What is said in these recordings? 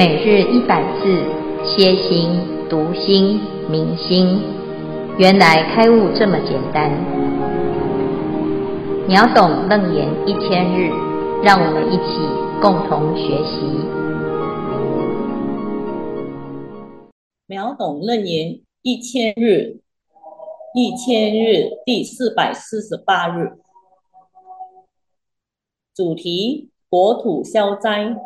每日一百字，歇心、读心、明心，原来开悟这么简单。秒懂楞严一千日，让我们一起共同学习。秒懂楞严一千日，一千日第四百四十八日，主题：国土消灾。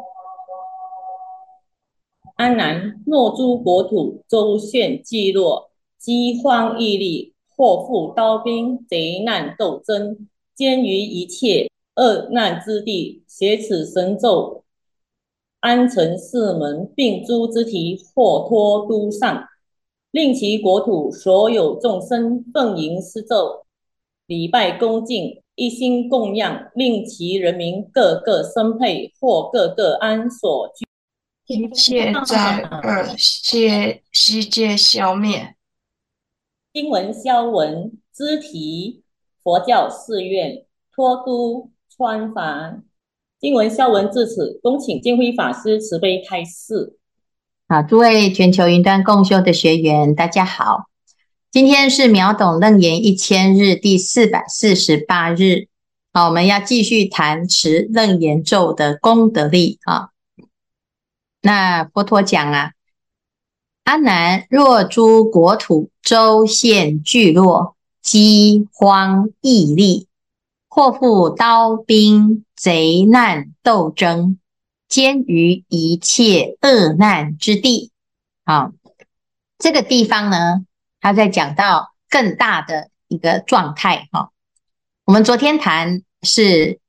安南若诸国土州县聚落，饥荒疫力，祸福刀兵，贼难斗争，兼于一切厄难之地，写此神咒，安城四门，并诸之体，获脱都上，令其国土所有众生奉迎施咒，礼拜恭敬，一心供养，令其人民个个生配，或个个安所居。一切灾厄皆悉皆消灭。经文消文知题：佛教寺院托都川房。经文消文至此，恭请净辉法师慈悲开示。好，诸位全球云端共修的学员，大家好。今天是秒懂楞严一千日第四百四十八日。好，我们要继续谈持楞严咒的功德力啊。那佛陀讲啊，阿难若诸国土州县聚落，饥荒疫痢，祸福刀兵，贼难斗争，兼于一切厄难之地。好，这个地方呢，他在讲到更大的一个状态。哈，我们昨天谈是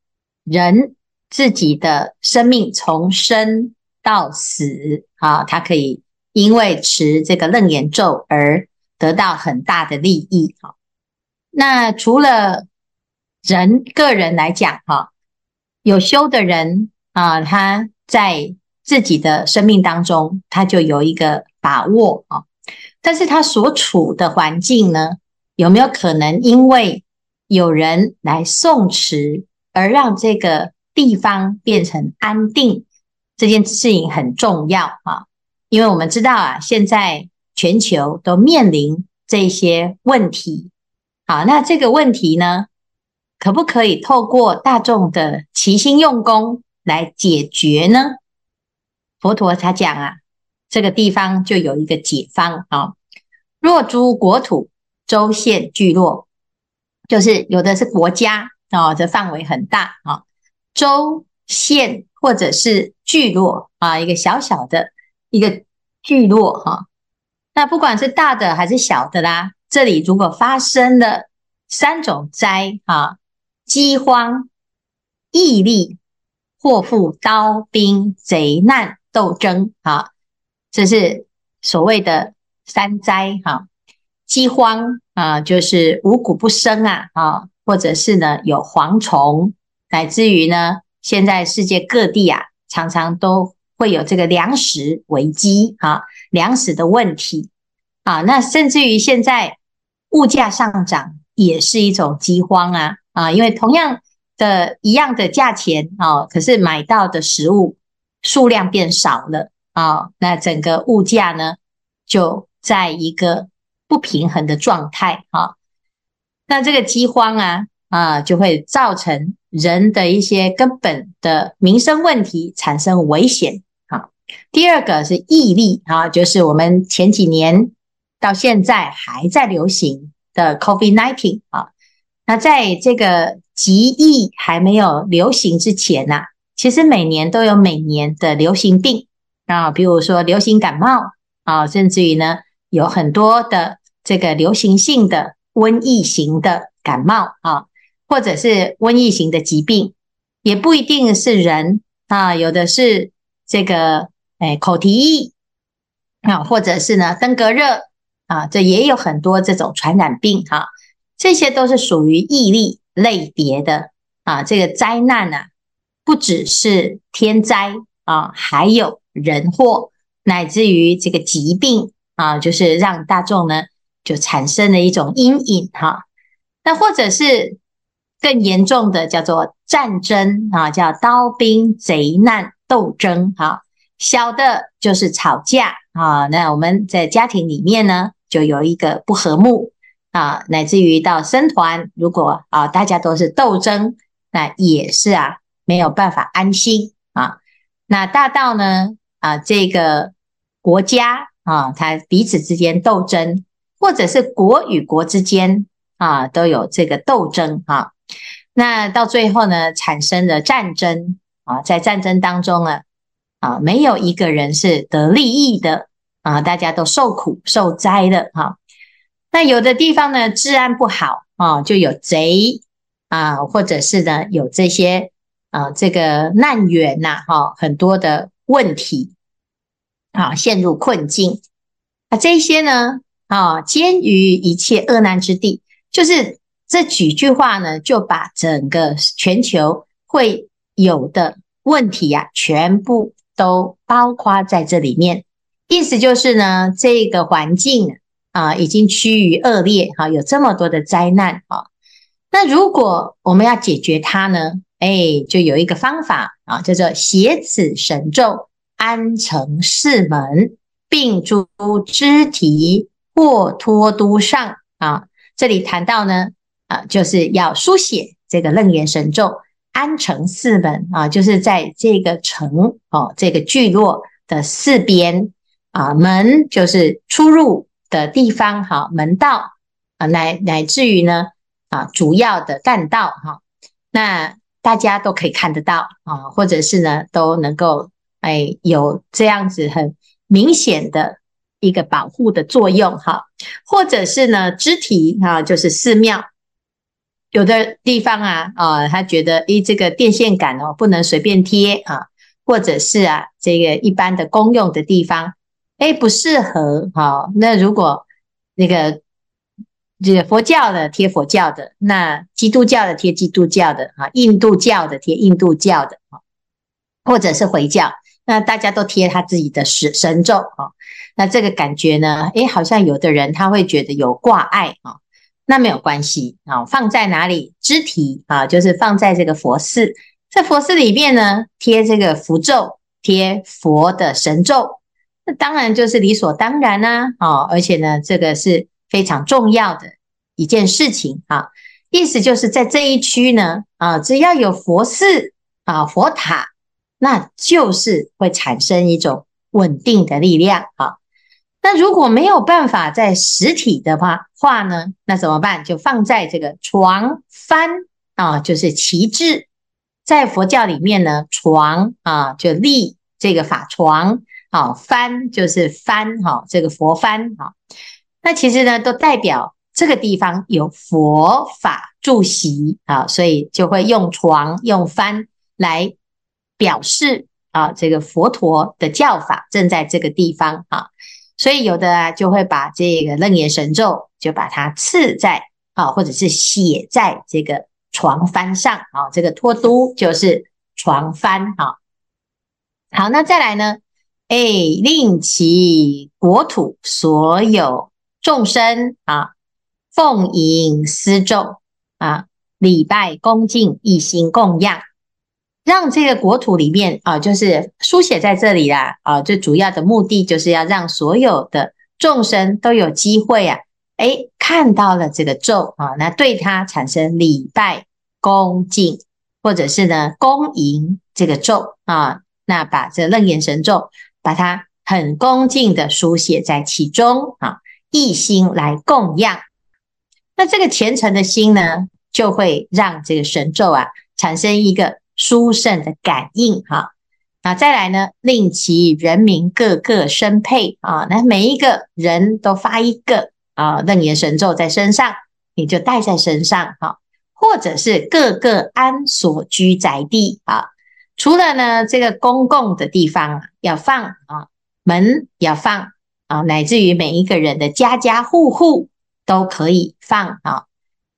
人自己的生命从生。到死啊，他可以因为持这个楞严咒而得到很大的利益哈。那除了人个人来讲哈，有修的人啊，他在自己的生命当中，他就有一个把握啊。但是他所处的环境呢，有没有可能因为有人来诵持，而让这个地方变成安定？这件事情很重要啊，因为我们知道啊，现在全球都面临这些问题。好，那这个问题呢，可不可以透过大众的齐心用功来解决呢？佛陀他讲啊，这个地方就有一个解方啊。若诸国土州县聚落，就是有的是国家啊，这范围很大啊，州县。或者是聚落啊，一个小小的一个聚落哈。那不管是大的还是小的啦，这里如果发生了三种灾啊，饥荒、疫痢、祸福刀兵、贼难斗争啊，这是所谓的三灾哈。饥荒啊，就是五谷不生啊啊，或者是呢有蝗虫，乃至于呢。现在世界各地啊，常常都会有这个粮食危机啊，粮食的问题啊，那甚至于现在物价上涨也是一种饥荒啊啊，因为同样的一样的价钱啊，可是买到的食物数量变少了啊，那整个物价呢就在一个不平衡的状态啊，那这个饥荒啊啊就会造成。人的一些根本的民生问题产生危险。好，第二个是疫痢啊，就是我们前几年到现在还在流行的 COVID-19 啊。那在这个极疫还没有流行之前呐，其实每年都有每年的流行病啊，比如说流行感冒啊，甚至于呢有很多的这个流行性的瘟疫型的感冒啊。或者是瘟疫型的疾病，也不一定是人啊，有的是这个哎口蹄疫啊，或者是呢登革热啊，这也有很多这种传染病哈、这些都是属于疫力类别的啊。这个灾难呢、不只是天灾啊，还有人祸，乃至于这个疾病啊，就是让大众呢就产生了一种阴影哈、那或者是。更严重的叫做战争啊，叫刀兵贼难斗争哈。小的就是吵架啊。那我们在家庭里面呢，就有一个不和睦啊，乃至于到生团，如果啊大家都是斗争，那也是啊没有办法安心啊。那大到呢啊这个国家啊，它彼此之间斗争，或者是国与国之间啊都有这个斗争啊。那到最后呢，产生了战争啊，在战争当中呢。啊，没有一个人是得利益的啊，大家都受苦受灾的哈。那有的地方呢，治安不好啊，就有贼啊，或者是呢，有这些啊，这个难源呐，哈，很多的问题啊，陷入困境。啊，这些呢，啊，兼于一切厄难之地，就是这几句话呢，就把整个全球会有的问题呀，全部。都包括在这里面，意思就是呢，这个环境啊，已经趋于恶劣哈，有这么多的灾难啊。那如果我们要解决它呢，哎，就有一个方法啊，叫做写此神咒，安成四门，并诸支提或托都上啊。这里谈到呢，啊，就是要书写这个楞严神咒。安成四门啊，就是在这个城哦，这个聚落的四边啊，门就是出入的地方哈，门道啊，乃乃至于呢啊，主要的干道哈，那大家都可以看得到啊，或者是呢都能够哎有这样子很明显的一个保护的作用哈，或者是呢肢体哈，就是寺庙。有的地方啊，啊，他觉得，诶，这个电线杆哦，不能随便贴啊，或者是啊，这个一般的公用的地方，诶，不适合哈。那如果那个这个佛教的贴佛教的，那基督教的贴基督教的啊，印度教的贴印度教的啊，或者是回教，那大家都贴他自己的神神咒啊，那这个感觉呢，诶，好像有的人他会觉得有挂碍啊。那没有关系啊，放在哪里？肢体啊，就是放在这个佛寺，在佛寺里面呢，贴这个符咒，贴佛的神咒，那当然就是理所当然啦啊，而且呢，这个是非常重要的一件事情啊。意思就是在这一区呢啊，只要有佛寺啊、佛塔，那就是会产生一种稳定的力量啊。那如果没有办法在实体的话话呢，那怎么办？就放在这个床幡啊，就是旗帜。在佛教里面呢，床啊就立这个法床，啊幡就是幡哈、这个佛幡哈、那其实呢，都代表这个地方有佛法住席啊，所以就会用床用幡来表示啊，这个佛陀的教法正在这个地方啊。所以有的啊，就会把这个楞严神咒就把它刺在啊，或者是写在这个床幡上啊。这个托都就是床幡啊。好，那再来呢？哎，令其国土所有众生啊，奉迎思咒啊，礼拜恭敬，一心供养。让这个国土里面啊，就是书写在这里啦啊，最主要的目的就是要让所有的众生都有机会啊，诶，看到了这个咒啊，那对他产生礼拜恭敬，或者是呢恭迎这个咒啊，那把这楞严神咒，把它很恭敬的书写在其中啊，一心来供养，那这个虔诚的心呢，就会让这个神咒啊产生一个。殊胜的感应哈，那再来呢，令其人民个个身佩啊，那每一个人都发一个啊楞严神咒在身上，你就带在身上哈，或者是个个安所居宅地啊，除了呢这个公共的地方要放啊，门要放啊，乃至于每一个人的家家户户都可以放啊。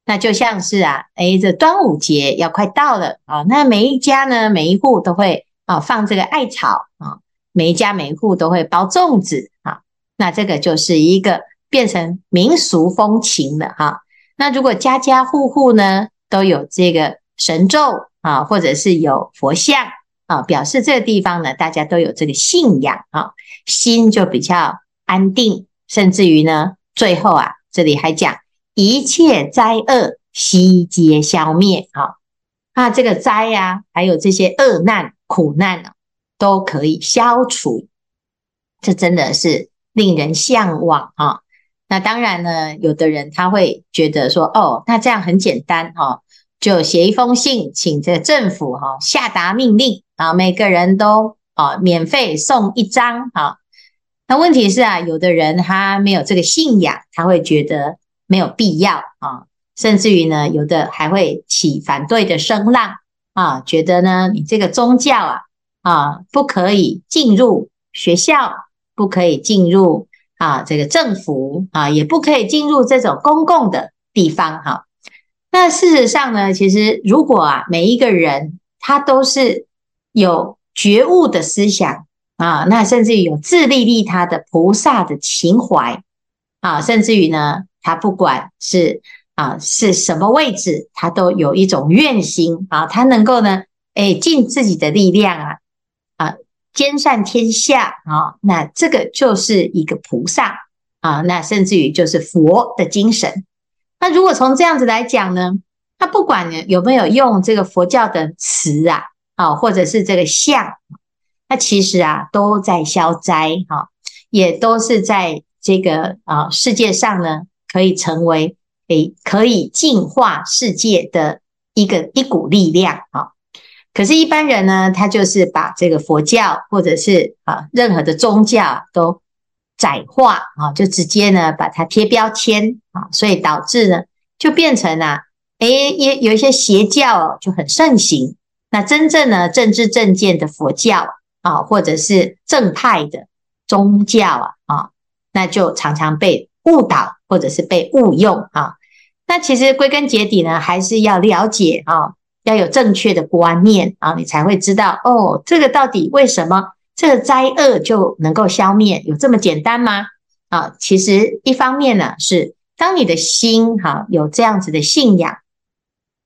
那就像是啊，诶，这端午节要快到了啊，那每一家呢，每一户都会啊放这个艾草啊，每一家每一户都会包粽子啊，那这个就是一个变成民俗风情了哈。那如果家家户户呢都有这个神咒啊，或者是有佛像啊，表示这个地方呢，大家都有这个信仰啊，心就比较安定，甚至于呢，最后啊，这里还讲一切灾厄悉皆消灭啊，那这个灾呀、啊，还有这些厄难苦难呢、啊，都可以消除，这真的是令人向往啊。那当然呢，有的人他会觉得说，哦，那这样很简单哈，就写一封信，请这个政府哈下达命令啊，每个人都啊免费送一张哈。那问题是啊，有的人他没有这个信仰，他会觉得没有必要啊，甚至于呢，有的还会起反对的声浪啊，觉得呢，你这个宗教啊啊不可以进入学校，不可以进入。啊，这个政府啊，也不可以进入这种公共的地方哈。那事实上呢，其实如果啊，每一个人他都是有觉悟的思想啊，那甚至于有自利利他的菩萨的情怀啊，甚至于呢，他不管是啊是什么位置，他都有一种愿心啊，他能够呢，诶，尽自己的力量啊。啊兼善天下啊，那这个就是一个菩萨啊，那甚至于就是佛的精神。那如果从这样子来讲呢，他不管有没有用这个佛教的词啊，啊，或者是这个相，那其实啊都在消灾哈，也都是在这个啊世界上呢，可以成为诶可以净化世界的一个一股力量啊。可是，一般人呢，他就是把这个佛教或者是啊任何的宗教都窄化啊，就直接呢把它贴标签啊，所以导致呢就变成啊，诶也有一些邪教就很盛行。那真正呢正知正见的佛教啊，或者是正派的宗教啊啊，那就常常被误导或者是被误用啊。那其实归根结底呢，还是要了解啊。要有正确的观念啊，你才会知道哦，这个到底为什么这个灾厄就能够消灭？有这么简单吗？啊，其实一方面呢，是当你的心哈有这样子的信仰，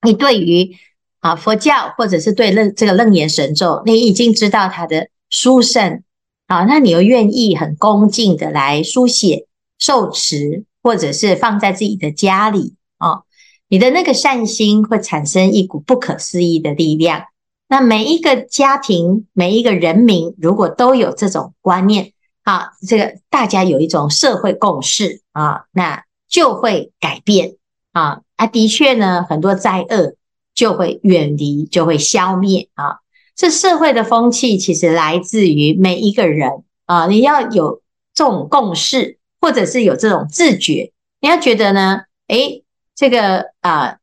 你对于啊佛教或者是对楞这个楞严神咒，你已经知道它的殊胜啊，那你又愿意很恭敬的来书写、受持，或者是放在自己的家里啊。你的那个善心会产生一股不可思议的力量。那每一个家庭、每一个人民，如果都有这种观念啊，这个大家有一种社会共识啊，那就会改变啊。啊，的确呢，很多灾厄就会远离，就会消灭啊。这社会的风气其实来自于每一个人啊，你要有这种共识，或者是有这种自觉，你要觉得呢，诶。这个啊、呃，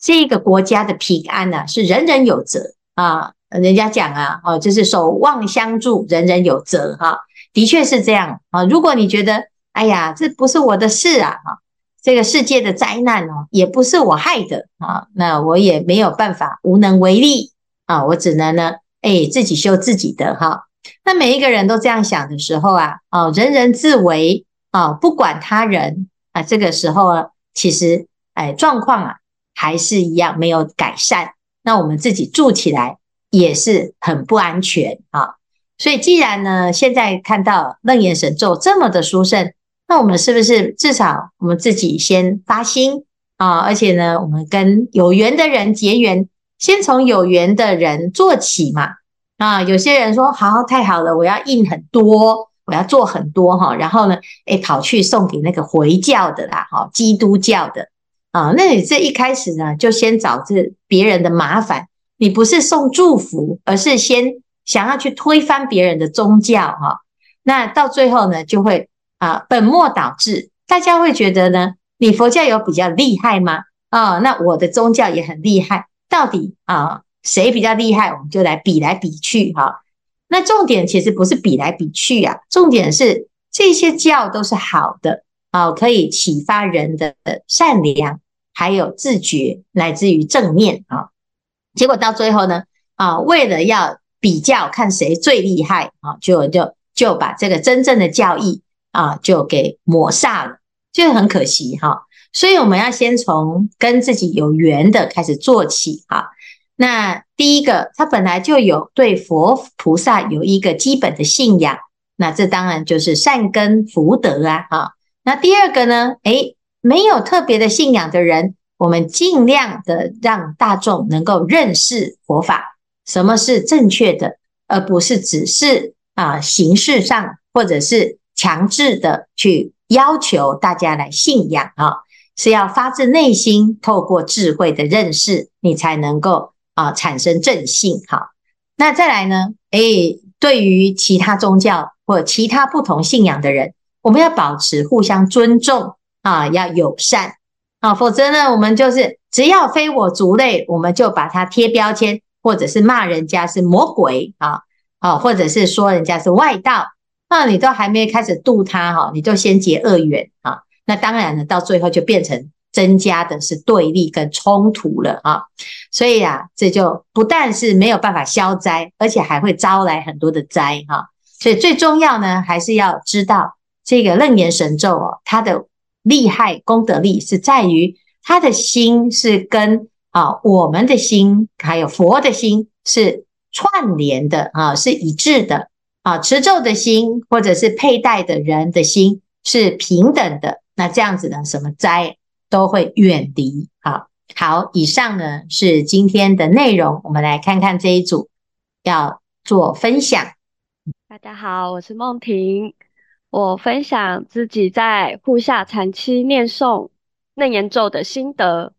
这个国家的平安呢、啊，是人人有责啊。人家讲啊，哦，就是守望相助，人人有责哈、的确是这样啊。如果你觉得，哎呀，这不是我的事啊，哈，这个世界的灾难哦，也不是我害的啊，那我也没有办法，无能为力啊，我只能呢，哎，自己修自己的哈、那每一个人都这样想的时候啊，哦，人人自危啊，不管他人啊，这个时候呢，其实。哎，状况啊，还是一样没有改善。那我们自己住起来也是很不安全啊。所以，既然呢，现在看到楞严神咒这么的殊胜，那我们是不是至少我们自己先发心啊？而且呢，我们跟有缘的人结缘，先从有缘的人做起嘛。啊，有些人说好，太好了，我要印很多，我要做很多哈。然后呢，哎，跑去送给那个回教的啦，哈，基督教的。啊，那你这一开始呢，就先找这别人的麻烦，你不是送祝福，而是先想要去推翻别人的宗教哈。那到最后呢，就会啊本末倒置，大家会觉得呢，你佛教有比较厉害吗？啊，那我的宗教也很厉害，到底啊谁比较厉害？我们就来比来比去哈。那重点其实不是比来比去啊，重点是这些教都是好的啊，可以启发人的善良。还有自觉，乃至于正念啊，结果到最后呢啊，为了要比较看谁最厉害啊，就就就把这个真正的教义啊，就给抹煞了，就很可惜哈。所以我们要先从跟自己有缘的开始做起啊。那第一个，他本来就有对佛菩萨有一个基本的信仰，那这当然就是善根福德啊啊。那第二个呢，诶，没有特别的信仰的人，我们尽量的让大众能够认识佛法，什么是正确的，而不是只是啊形式上或者是强制的去要求大家来信仰啊，是要发自内心，透过智慧的认识，你才能够啊产生正性。好，那再来呢？诶，对于其他宗教或其他不同信仰的人，我们要保持互相尊重啊，要友善啊，否则呢，我们就是只要非我族类，我们就把它贴标签，或者是骂人家是魔鬼啊，啊，或者是说人家是外道。那你都还没开始度他哈，你就先结恶缘啊，那当然呢，到最后就变成增加的是对立跟冲突了啊。所以啊，这就不但是没有办法消灾，而且还会招来很多的灾哈。所以最重要呢，还是要知道这个楞严神咒哦，它的厉害功德力是在于他的心是跟啊我们的心还有佛的心是串联的啊，是一致的。啊，持咒的心，或者是佩戴的人的心是平等的，那这样子呢，什么灾都会远离。好，好，以上呢是今天的内容，我们来看看这一组要做分享。大家好，我是梦婷，我分享自己在护下禅期念诵楞严咒的心得。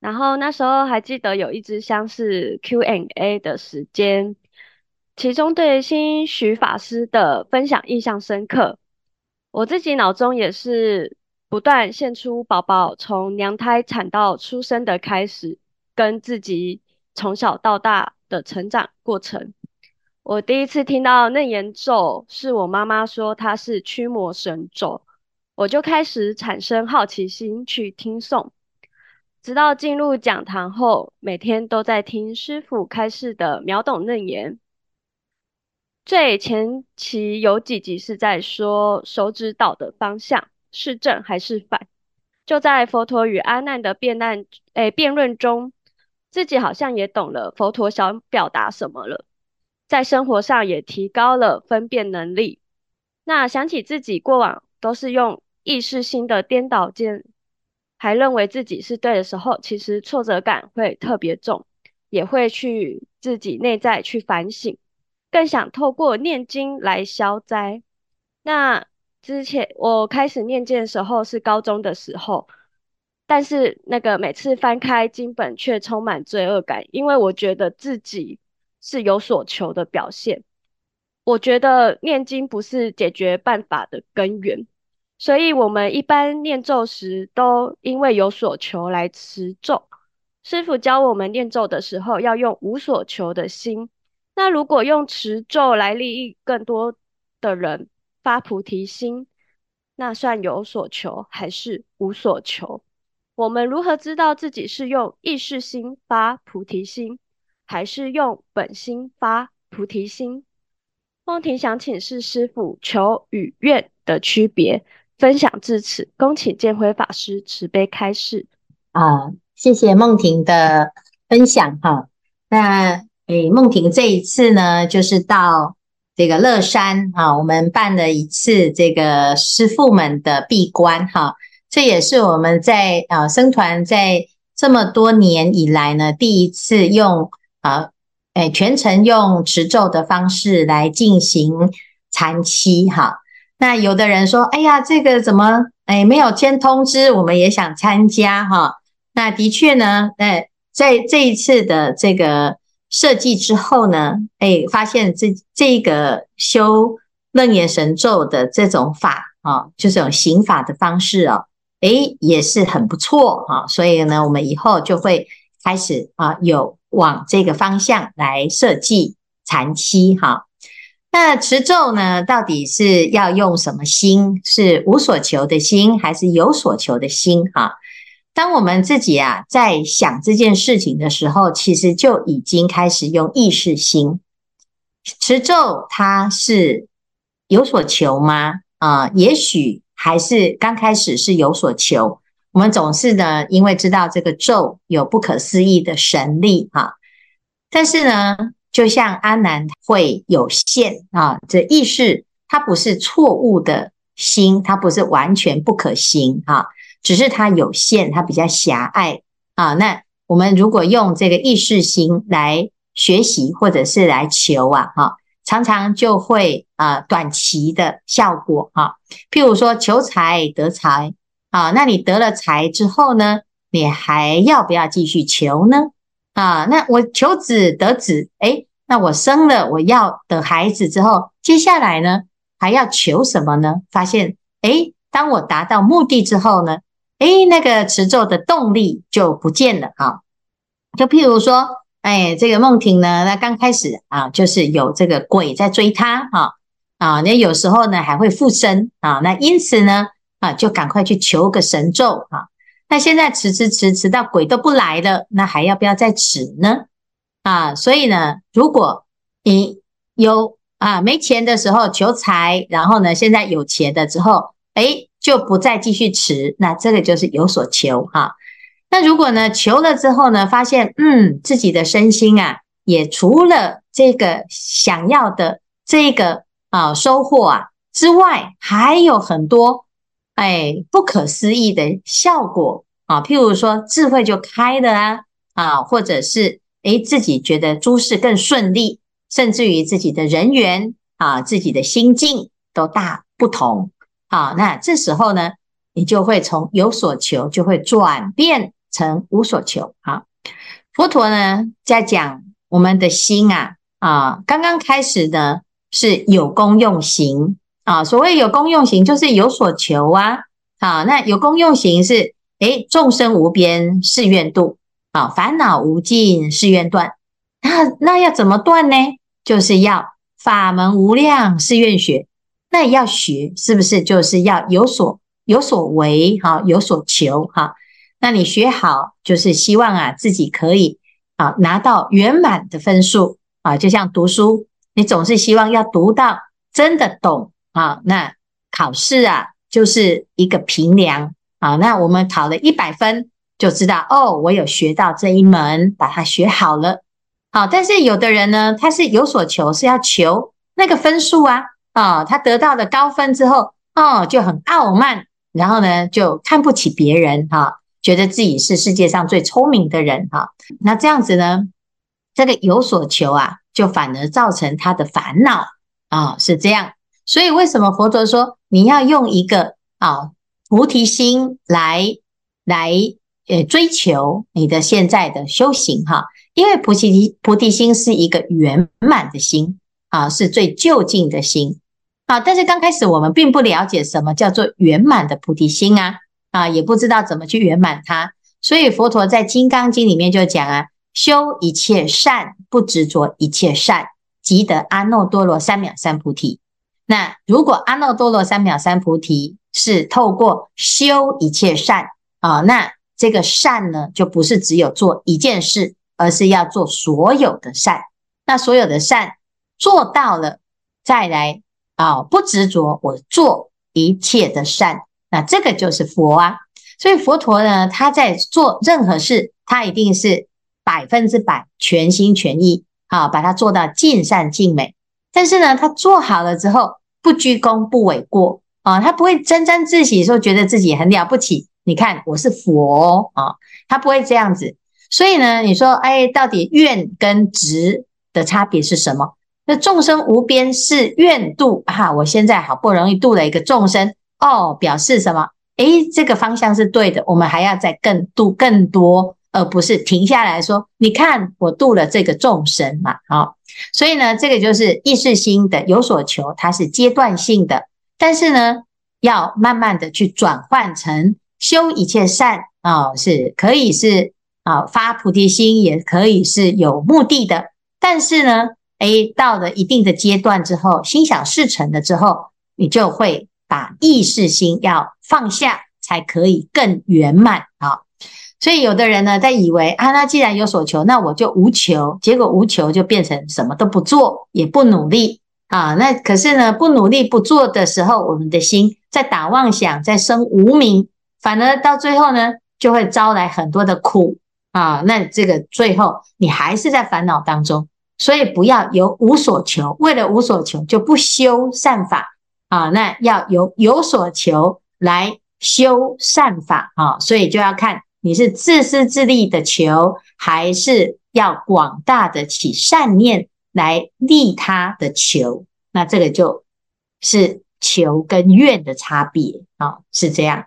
然后那时候还记得有一支香是 Q&A 的时间。其中对新许法师的分享印象深刻，我自己脑中也是不断献出宝宝从娘胎产到出生的开始，跟自己从小到大的成长过程。我第一次听到嫩言咒，是我妈妈说它是驱魔神咒，我就开始产生好奇心去听诵，直到进入讲堂后，每天都在听师傅开示的秒懂嫩言。最前期有几集是在说手指导的方向是正还是反，就在佛陀与阿难的辩论，诶，辩论中，自己好像也懂了佛陀想表达什么了，在生活上也提高了分辨能力。那想起自己过往都是用意识心的颠倒见，还认为自己是对的时候，其实挫折感会特别重，也会去自己内在去反省。更想透过念经来消灾。那之前我开始念经的时候是高中的时候，但是那个每次翻开经本却充满罪恶感，因为我觉得自己是有所求的表现。我觉得念经不是解决办法的根源，所以我们一般念咒时都因为有所求来持咒。师傅教我们念咒的时候要用无所求的心。那如果用持咒来利益更多的人发菩提心，那算有所求还是无所求？我们如何知道自己是用意识心发菩提心，还是用本心发菩提心？梦婷想请示师父，求与愿的区别。分享至此，恭请建辉法师慈悲开示。啊，谢谢梦婷的分享哈。那。诶，梦婷这一次呢，就是到这个乐山啊，我们办了一次这个师父们的闭关哈，这也是我们在啊僧团在这么多年以来呢，第一次用啊，诶全程用持咒的方式来进行禅七哈。那有的人说，哎呀，这个怎么诶没有先通知，我们也想参加哈。那的确呢，诶在这一次的这个。设计之后呢，哎，发现这这个修楞严神咒的这种法啊，就这种行法的方式哦，哎，也是很不错啊。所以呢，我们以后就会开始啊，有往这个方向来设计禅期哈。那持咒呢，到底是要用什么心？是无所求的心，还是有所求的心？哈。当我们自己啊在想这件事情的时候，其实就已经开始用意识心持咒，它是有所求吗？啊、也许还是刚开始是有所求。我们总是呢，因为知道这个咒有不可思议的神力哈，但是呢，就像阿南会有限啊，这意识它不是错误的心，它不是完全不可行啊，只是它有限，它比较狭隘啊。那我们如果用这个意识心来学习或者是来求啊，哈，常常就会啊短期的效果啊。譬如说求财得财啊，那你得了财之后呢，你还要不要继续求呢？啊，那我求子得子，诶，那我生了我要的孩子之后，接下来呢，还要求什么呢？发现，诶，当我达到目的之后呢，诶，那个持咒的动力就不见了啊。就譬如说，哎，这个梦婷呢，那刚开始啊，就是有这个鬼在追她哈啊，那有时候呢还会附身啊，那因此呢啊，就赶快去求个神咒啊。那现在持持持持到鬼都不来了，那还要不要再持呢？啊，所以呢，如果你有啊没钱的时候求财，然后呢现在有钱的之后，哎，就不再继续持，那这个就是有所求哈。那如果呢求了之后呢，发现嗯自己的身心啊，也除了这个想要的这个啊收获啊之外，还有很多。哎，不可思议的效果啊！譬如说，智慧就开了啊啊，或者是哎，自己觉得诸事更顺利，甚至于自己的人缘啊，自己的心境都大不同好。那这时候呢，你就会从有所求，就会转变成无所求啊。佛陀呢，在讲我们的心啊啊，刚刚开始呢是有功用行。啊，所谓有功用行，就是有所求啊。好，那有功用行是，诶，众生无边誓愿度，啊，烦恼无尽誓愿断。那那要怎么断呢？就是要法门无量誓愿学。那要学，是不是就是要有所有所为？哈，有所求哈。那你学好，就是希望啊，自己可以啊拿到圆满的分数啊。就像读书，你总是希望要读到真的懂。啊，那考试啊，就是一个评量。啊，那我们考了一百分，就知道哦，我有学到这一门，把它学好了。好，但是有的人呢，他是有所求，是要求那个分数啊。啊，他得到了高分之后，哦，就很傲慢，然后呢，就看不起别人，哈，觉得自己是世界上最聪明的人，哈。那这样子呢，这个有所求啊，就反而造成他的烦恼啊，是这样。所以，为什么佛陀说你要用一个啊菩提心来来呃追求你的现在的修行哈？因为菩提菩提心是一个圆满的心啊，是最究竟的心啊。但是刚开始我们并不了解什么叫做圆满的菩提心啊啊，也不知道怎么去圆满它。所以佛陀在《金刚经》里面就讲啊：修一切善，不执着一切善，即得阿耨多罗三藐三菩提。那如果阿耨多罗三藐三菩提是透过修一切善啊，那这个善呢，就不是只有做一件事，而是要做所有的善。那所有的善做到了，再来啊，不执着我做一切的善，那这个就是佛啊。所以佛陀呢，他在做任何事，他一定是百分之百全心全意啊，把它做到尽善尽美。但是呢，他做好了之后，不居功不诿过啊，他不会沾沾自喜，说觉得自己很了不起。你看我是佛啊，他不会这样子。所以呢，你说，哎，到底愿跟执的差别是什么？那众生无边誓愿度哈，我现在好不容易度了一个众生哦，表示什么？哎，这个方向是对的，我们还要再更度更多。而不是停下来说，你看我度了这个众生嘛，好，所以呢，这个就是意识心的有所求，它是阶段性的，但是呢，要慢慢的去转换成修一切善啊，是可以是啊发菩提心，也可以是有目的的，但是呢，诶，到了一定的阶段之后，心想事成了之后，你就会把意识心要放下，才可以更圆满啊。所以有的人呢，在以为啊，那既然有所求，那我就无求。结果无求就变成什么都不做，也不努力啊。那可是呢，不努力不做的时候，我们的心在打妄想，在生无明，反而到最后呢，就会招来很多的苦啊，那这个最后你还是在烦恼当中，所以不要有无所求，为了无所求就不修善法啊，那要有有所求来修善法啊，所以就要看你是自私自利的求，还是要广大的起善念来利他的求，那这个就是求跟愿的差别啊，是这样。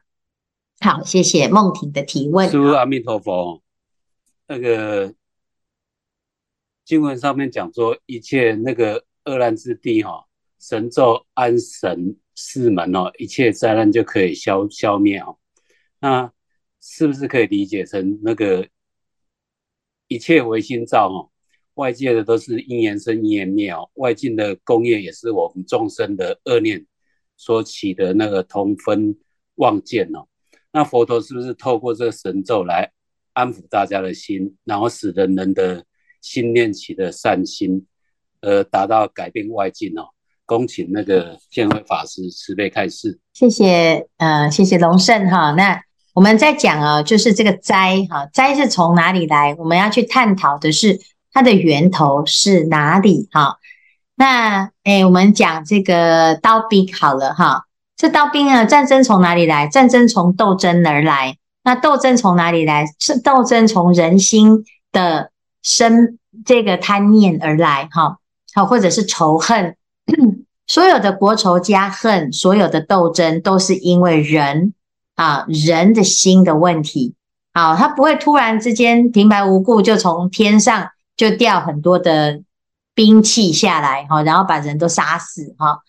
好，谢谢梦婷的提问。阿弥陀佛。那个经文上面讲说，一切那个恶难之地哈，神咒安神四门哦，一切灾难就可以消消灭哦。那是不是可以理解成那个一切唯心造哦？外界的都是因缘生因缘灭哦，外境的功业也是我们众生的恶念所起的那个同分妄见哦。那佛陀是不是透过这个神咒来？安抚大家的心，然后使得人的心念起的善心，呃，达到改变外境哦。恭请那个见辉法师慈悲开示。谢谢，呃，谢谢龙胜哈。那我们在讲啊，就是这个灾哈，灾是从哪里来？我们要去探讨的是它的源头是哪里哈。那诶，我们讲这个刀兵好了哈。这刀兵啊，战争从哪里来？战争从斗争而来。那斗争从哪里来？是斗争从人心的生这个贪念而来，哈，好，或者是仇恨，所有的国仇家恨，所有的斗争都是因为人啊，人的心的问题，好，他不会突然之间平白无故就从天上就掉很多的兵器下来，哈，然后把人都杀死，哈，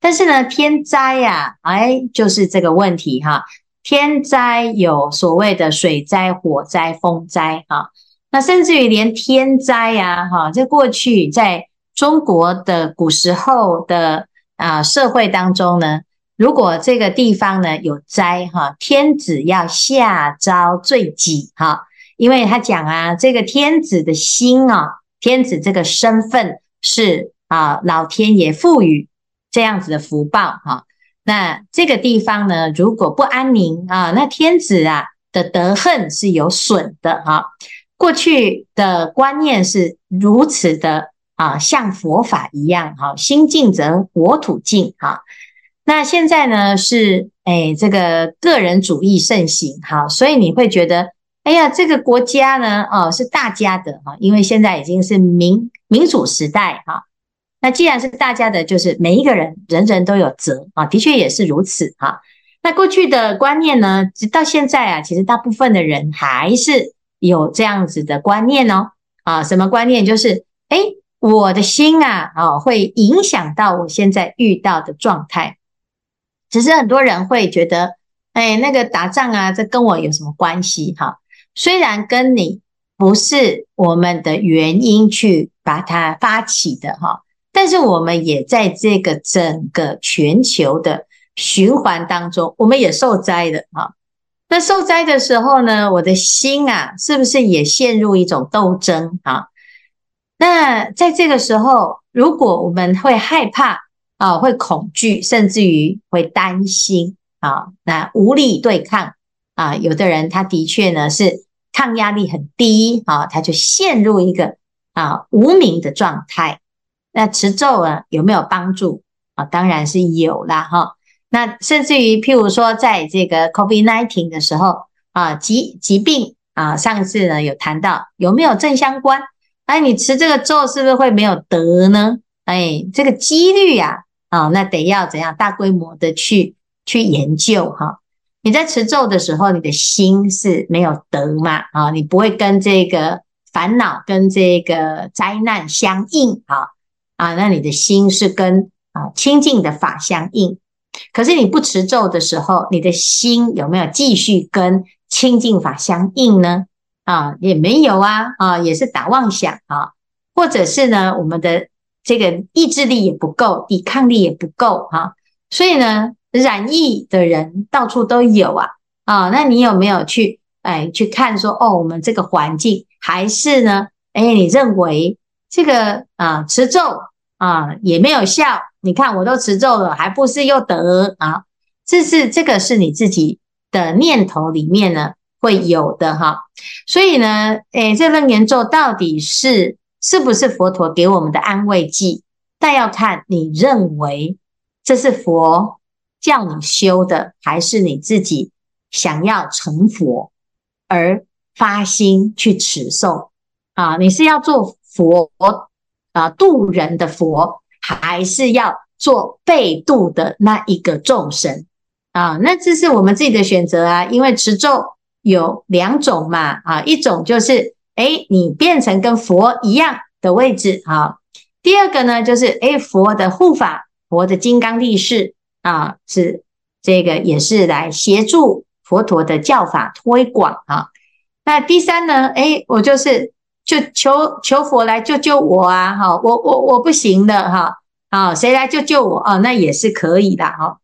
但是呢，天灾呀，哎，就是这个问题，哈。天灾有所谓的水灾、火灾、风灾啊，那甚至于连天灾呀，哈，在过去在中国的古时候的啊社会当中呢，如果这个地方呢有灾哈，天子要下诏罪己哈，因为他讲啊，这个天子的心啊，天子这个身份是啊老天爷赋予这样子的福报哈。那这个地方呢，如果不安宁啊，那天子啊的德恨是有损的哈。过去的观念是如此的啊，像佛法一样哈，心净则国土净哈。那现在呢是哎，这个个人主义盛行哈，所以你会觉得哎呀，这个国家呢哦是大家的哈，因为现在已经是民民主时代哈。那既然是大家的，就是每一个人，人人都有责啊，的确也是如此哈。那过去的观念呢，直到现在啊，其实大部分的人还是有这样子的观念哦。啊，什么观念？就是哎，我的心啊，啊，会影响到我现在遇到的状态。只是很多人会觉得，哎，那个打仗啊，这跟我有什么关系？哈，虽然跟你不是我们的原因去把它发起的哈。但是我们也在这个整个全球的循环当中，我们也受灾的哈。那受灾的时候呢，我的心啊，是不是也陷入一种斗争啊？那在这个时候，如果我们会害怕啊，会恐惧，甚至于会担心啊，那无力对抗啊，有的人他的确呢是抗压力很低啊，他就陷入一个啊无明的状态。那持咒啊有没有帮助啊？当然是有啦哈。那甚至于譬如说，在这个 COVID-19 的时候啊，疾疾病啊，上次呢有谈到有没有正相关？哎，你持这个咒是不是会没有得呢？哎，这个几率呀，啊，那得要怎样大规模的去去研究哈。你在持咒的时候，你的心是没有得嘛？啊，你不会跟这个烦恼跟这个灾难相应啊。啊，那你的心是跟啊清净的法相应，可是你不持咒的时候，你的心有没有继续跟清净法相应呢？啊，也没有啊，啊，也是打妄想啊，或者是呢，我们的这个意志力也不够，抵抗力也不够啊，所以呢，染疫的人到处都有啊，啊，那你有没有去哎去看说，哦，我们这个环境还是呢？哎，你认为这个啊持咒？啊，也没有效。你看，我都持咒了，还不是又得啊？这是这个是你自己的念头里面呢，会有的哈。所以呢，诶，这楞严咒到底是是不是佛陀给我们的安慰剂？但要看你认为这是佛叫你修的，还是你自己想要成佛而发心去持诵啊？你是要做佛啊度人的佛，还是要做被度的那一个众生啊？那这是我们自己的选择啊。因为持咒有两种嘛啊，一种就是诶，你变成跟佛一样的位置啊。第二个呢，就是诶，佛的护法，佛的金刚力士啊，是这个也是来协助佛陀的教法推广啊。那第三呢，诶，我就是就求求佛来救救我啊！哈，我我我不行的哈，啊，谁来救救我啊？那也是可以的哈。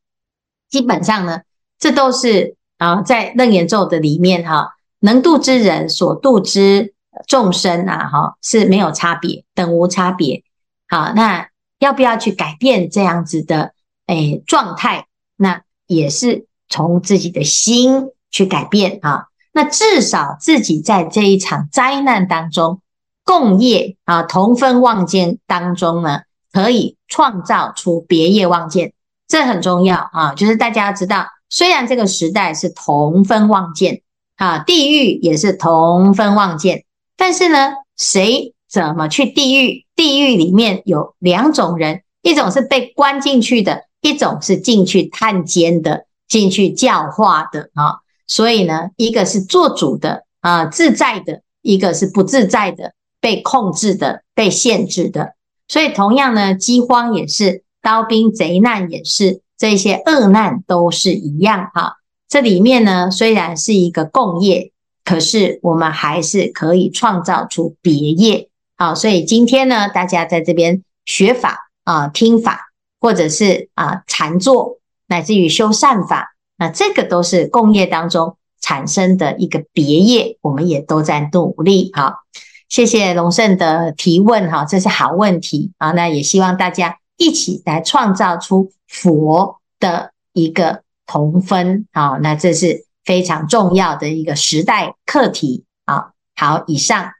基本上呢，这都是啊，在楞严咒的里面哈，能度之人所度之众生啊，哈，是没有差别，等无差别。好，那要不要去改变这样子的诶状态？那也是从自己的心去改变啊。那至少自己在这一场灾难当中共业啊，同分妄见当中呢，可以创造出别业妄见，这很重要啊。就是大家要知道，虽然这个时代是同分妄见啊，地狱也是同分妄见，但是呢，谁？怎么去地狱？地狱里面有两种人，一种是被关进去的，一种是进去探监的，进去教化的啊。所以呢，一个是做主的啊，自在的；一个是不自在的，被控制的，被限制的。所以同样呢，饥荒也是，刀兵贼难也是，这些恶难都是一样哈。这里面呢，虽然是一个共业，可是我们还是可以创造出别业。好，所以今天呢，大家在这边学法啊、听法，或者是啊禅坐，乃至于修善法，那这个都是共业当中产生的一个别业，我们也都在努力。好，谢谢龙胜的提问，哈，这是好问题啊。那也希望大家一起来创造出佛的一个同分，啊，那这是非常重要的一个时代课题。啊，好，以上。